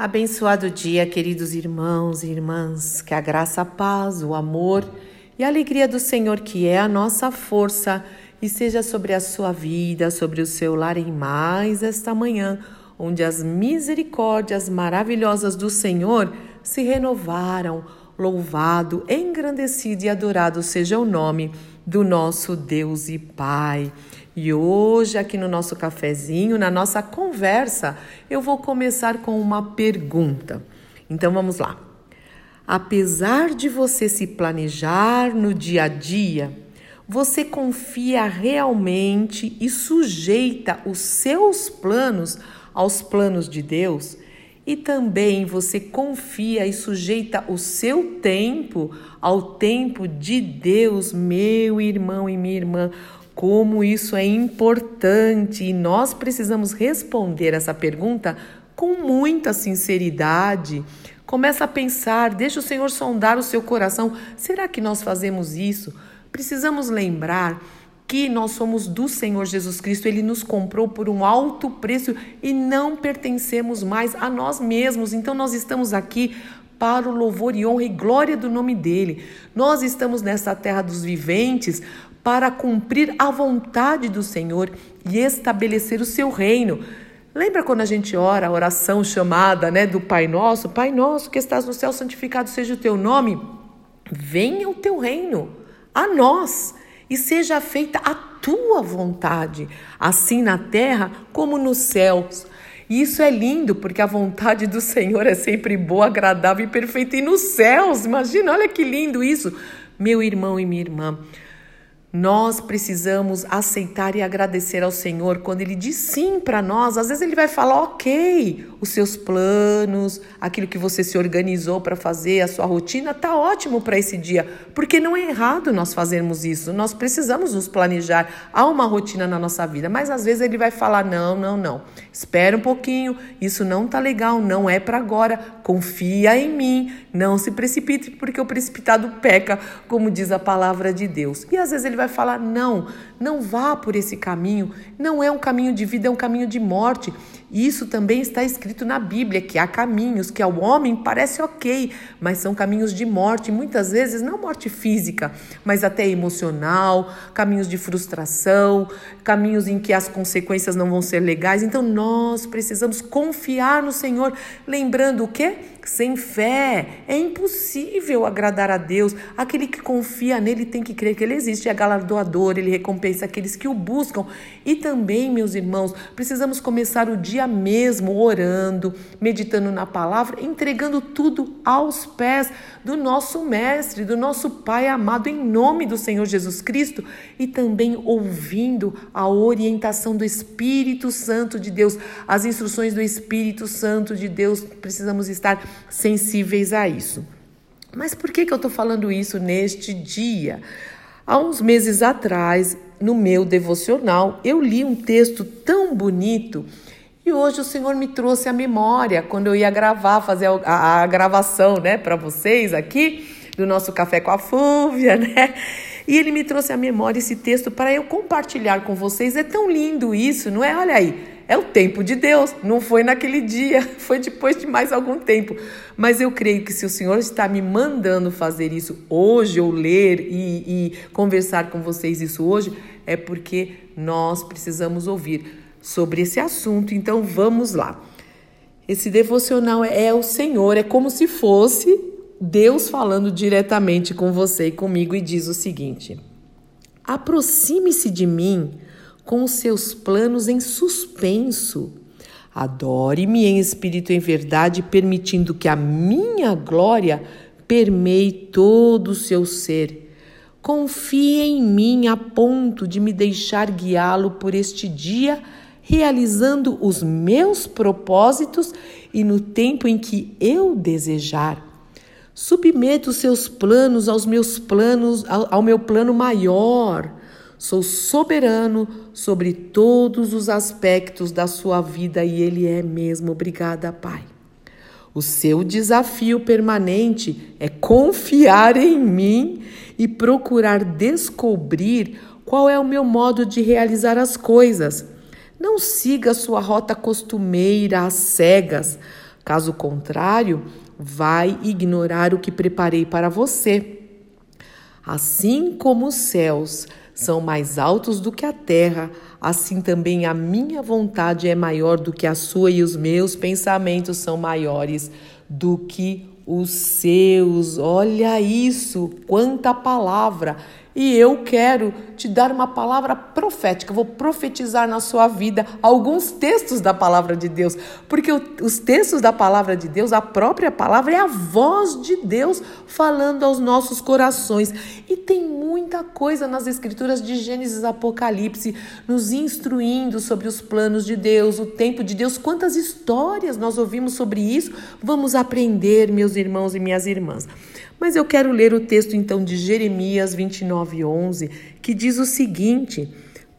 Abençoado dia, queridos irmãos e irmãs, que a graça, a paz, o amor e a alegria do Senhor, que é a nossa força, e seja sobre a sua vida, sobre o seu lar em mais esta manhã, onde as misericórdias maravilhosas do Senhor se renovaram. Louvado, engrandecido e adorado seja o nome do nosso Deus e Pai. E hoje, aqui no nosso cafezinho, na nossa conversa, eu vou começar com uma pergunta. Então vamos lá. Apesar de você se planejar no dia a dia, você confia realmente e sujeita os seus planos aos planos de Deus? E também você confia e sujeita o seu tempo ao tempo de Deus, meu irmão e minha irmã como isso é importante e nós precisamos responder essa pergunta com muita sinceridade. Começa a pensar, deixa o Senhor sondar o seu coração. Será que nós fazemos isso? Precisamos lembrar que nós somos do Senhor Jesus Cristo, ele nos comprou por um alto preço e não pertencemos mais a nós mesmos. Então nós estamos aqui para o louvor e honra e glória do nome dele. Nós estamos nessa terra dos viventes para cumprir a vontade do Senhor e estabelecer o seu reino. Lembra quando a gente ora a oração chamada, né, do Pai Nosso? Pai Nosso que estás no céu, santificado seja o teu nome. Venha o teu reino a nós e seja feita a tua vontade, assim na terra como nos céus. E isso é lindo, porque a vontade do Senhor é sempre boa, agradável e perfeita. E nos céus, imagina, olha que lindo isso, meu irmão e minha irmã. Nós precisamos aceitar e agradecer ao Senhor quando Ele diz sim para nós. Às vezes Ele vai falar, ok, os seus planos, aquilo que você se organizou para fazer, a sua rotina, tá ótimo para esse dia, porque não é errado nós fazermos isso. Nós precisamos nos planejar. Há uma rotina na nossa vida, mas às vezes Ele vai falar, não, não, não. Espera um pouquinho, isso não tá legal, não é para agora. Confia em mim, não se precipite, porque o precipitado peca, como diz a palavra de Deus. E às vezes Ele vai falar: não, não vá por esse caminho, não é um caminho de vida, é um caminho de morte. Isso também está escrito na Bíblia, que há caminhos que ao homem parece ok, mas são caminhos de morte, muitas vezes não morte física, mas até emocional, caminhos de frustração, caminhos em que as consequências não vão ser legais. Então nós precisamos confiar no Senhor, lembrando o quê? Sem fé é impossível agradar a Deus. Aquele que confia nele tem que crer que ele existe, é galardoador, ele recompensa aqueles que o buscam. E também, meus irmãos, precisamos começar o dia mesmo orando, meditando na palavra, entregando tudo aos pés do nosso mestre, do nosso Pai amado em nome do Senhor Jesus Cristo e também ouvindo a orientação do Espírito Santo de Deus, as instruções do Espírito Santo de Deus. Precisamos estar sensíveis a isso. Mas por que, que eu estou falando isso neste dia? Há uns meses atrás, no meu devocional, eu li um texto tão bonito e hoje o Senhor me trouxe à memória quando eu ia gravar, fazer a, a, a gravação, né, para vocês aqui do nosso café com a Fúvia, né? E ele me trouxe à memória esse texto para eu compartilhar com vocês. É tão lindo isso, não é? Olha aí, é o tempo de Deus, não foi naquele dia, foi depois de mais algum tempo. Mas eu creio que se o Senhor está me mandando fazer isso hoje, ou ler e, e conversar com vocês isso hoje, é porque nós precisamos ouvir sobre esse assunto. Então vamos lá. Esse devocional é o Senhor, é como se fosse Deus falando diretamente com você e comigo e diz o seguinte: Aproxime-se de mim com seus planos em suspenso. Adore-me em espírito e em verdade, permitindo que a minha glória permeie todo o seu ser. Confie em mim a ponto de me deixar guiá-lo por este dia realizando os meus propósitos e no tempo em que eu desejar. Submeto os seus planos aos meus planos, ao, ao meu plano maior. Sou soberano sobre todos os aspectos da sua vida e Ele é mesmo. Obrigada, Pai. O seu desafio permanente é confiar em mim e procurar descobrir qual é o meu modo de realizar as coisas não siga sua rota costumeira às cegas. Caso contrário, vai ignorar o que preparei para você. Assim como os céus são mais altos do que a terra, assim também a minha vontade é maior do que a sua e os meus pensamentos são maiores do que os seus. Olha isso, quanta palavra! E eu quero te dar uma palavra profética, vou profetizar na sua vida alguns textos da palavra de Deus, porque os textos da palavra de Deus, a própria palavra é a voz de Deus falando aos nossos corações. E tem muita coisa nas escrituras de Gênesis Apocalipse nos instruindo sobre os planos de Deus, o tempo de Deus. Quantas histórias nós ouvimos sobre isso? Vamos aprender, meus irmãos e minhas irmãs. Mas eu quero ler o texto então de Jeremias 29, 11, que diz o seguinte: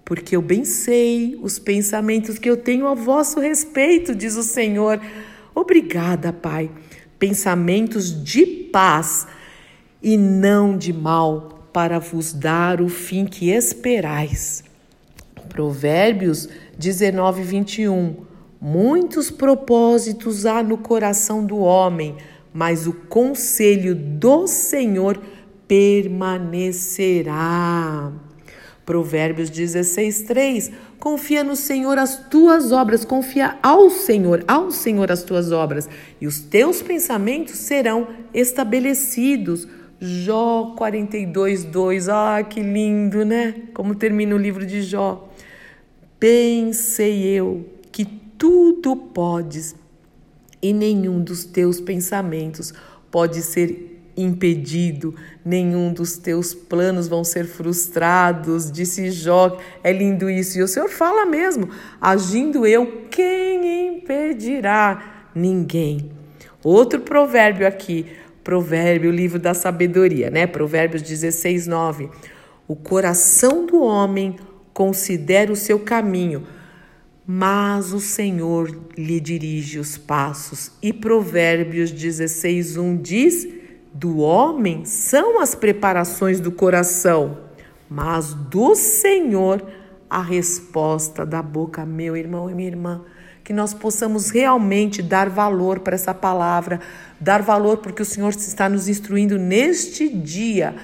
Porque eu bem sei os pensamentos que eu tenho a vosso respeito, diz o Senhor. Obrigada, Pai. Pensamentos de paz e não de mal, para vos dar o fim que esperais. Provérbios 19, 21. Muitos propósitos há no coração do homem mas o conselho do Senhor permanecerá. Provérbios 16, 3. Confia no Senhor as tuas obras, confia ao Senhor, ao Senhor as tuas obras, e os teus pensamentos serão estabelecidos. Jó 42, 2. Ah, que lindo, né? Como termina o livro de Jó. Pensei eu que tudo podes e nenhum dos teus pensamentos pode ser impedido, nenhum dos teus planos vão ser frustrados, disse Jó. É lindo isso. E o Senhor fala mesmo: agindo eu, quem impedirá? Ninguém. Outro provérbio aqui, provérbio, livro da sabedoria, né? Provérbios 16, 9. O coração do homem considera o seu caminho mas o Senhor lhe dirige os passos. E Provérbios 16:1 diz: Do homem são as preparações do coração, mas do Senhor a resposta da boca, meu irmão e minha irmã. Que nós possamos realmente dar valor para essa palavra, dar valor porque o Senhor está nos instruindo neste dia,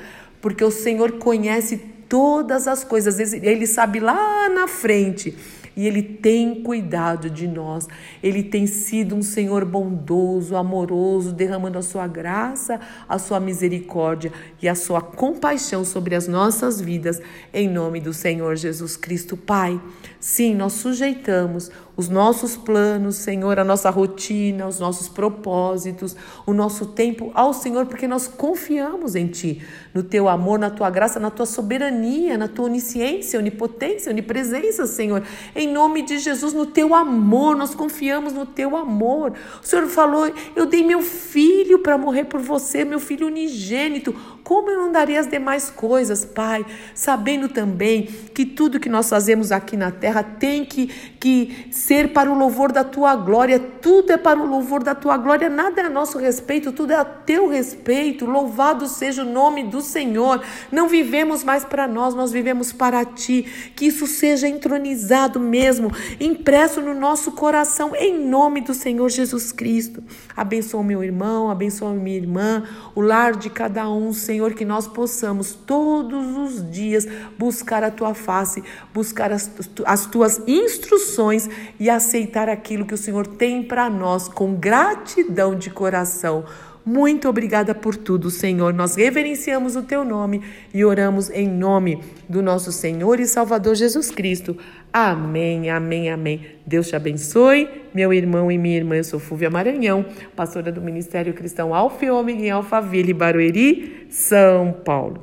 porque o Senhor conhece todas as coisas, ele sabe lá na frente e Ele tem cuidado de nós. Ele tem sido um Senhor bondoso, amoroso, derramando a sua graça, a sua misericórdia e a sua compaixão sobre as nossas vidas, em nome do Senhor Jesus Cristo. Pai, sim, nós sujeitamos os nossos planos, Senhor, a nossa rotina, os nossos propósitos, o nosso tempo ao Senhor, porque nós confiamos em Ti, no Teu amor, na Tua graça, na Tua soberania, na Tua onisciência, onipotência, onipresença, Senhor. Em nome de Jesus, no Teu amor, nós confiamos no Teu amor. O Senhor falou: Eu dei meu filho para morrer por você, meu filho unigênito. Como eu não daria as demais coisas, Pai? Sabendo também que tudo que nós fazemos aqui na terra tem que, que ser para o louvor da tua glória, tudo é para o louvor da tua glória, nada é a nosso respeito, tudo é a teu respeito. Louvado seja o nome do Senhor. Não vivemos mais para nós, nós vivemos para ti. Que isso seja entronizado mesmo, impresso no nosso coração, em nome do Senhor Jesus Cristo. Abençoa meu irmão, abençoa minha irmã, o lar de cada um, Senhor, que nós possamos todos os dias buscar a tua face, buscar as, as tuas instruções e aceitar aquilo que o Senhor tem para nós com gratidão de coração. Muito obrigada por tudo, Senhor. Nós reverenciamos o teu nome e oramos em nome do nosso Senhor e Salvador Jesus Cristo. Amém, amém, amém. Deus te abençoe, meu irmão e minha irmã. Eu sou Fúvia Maranhão, pastora do Ministério Cristão Alfa e Ômega em Alphaville, Barueri, São Paulo.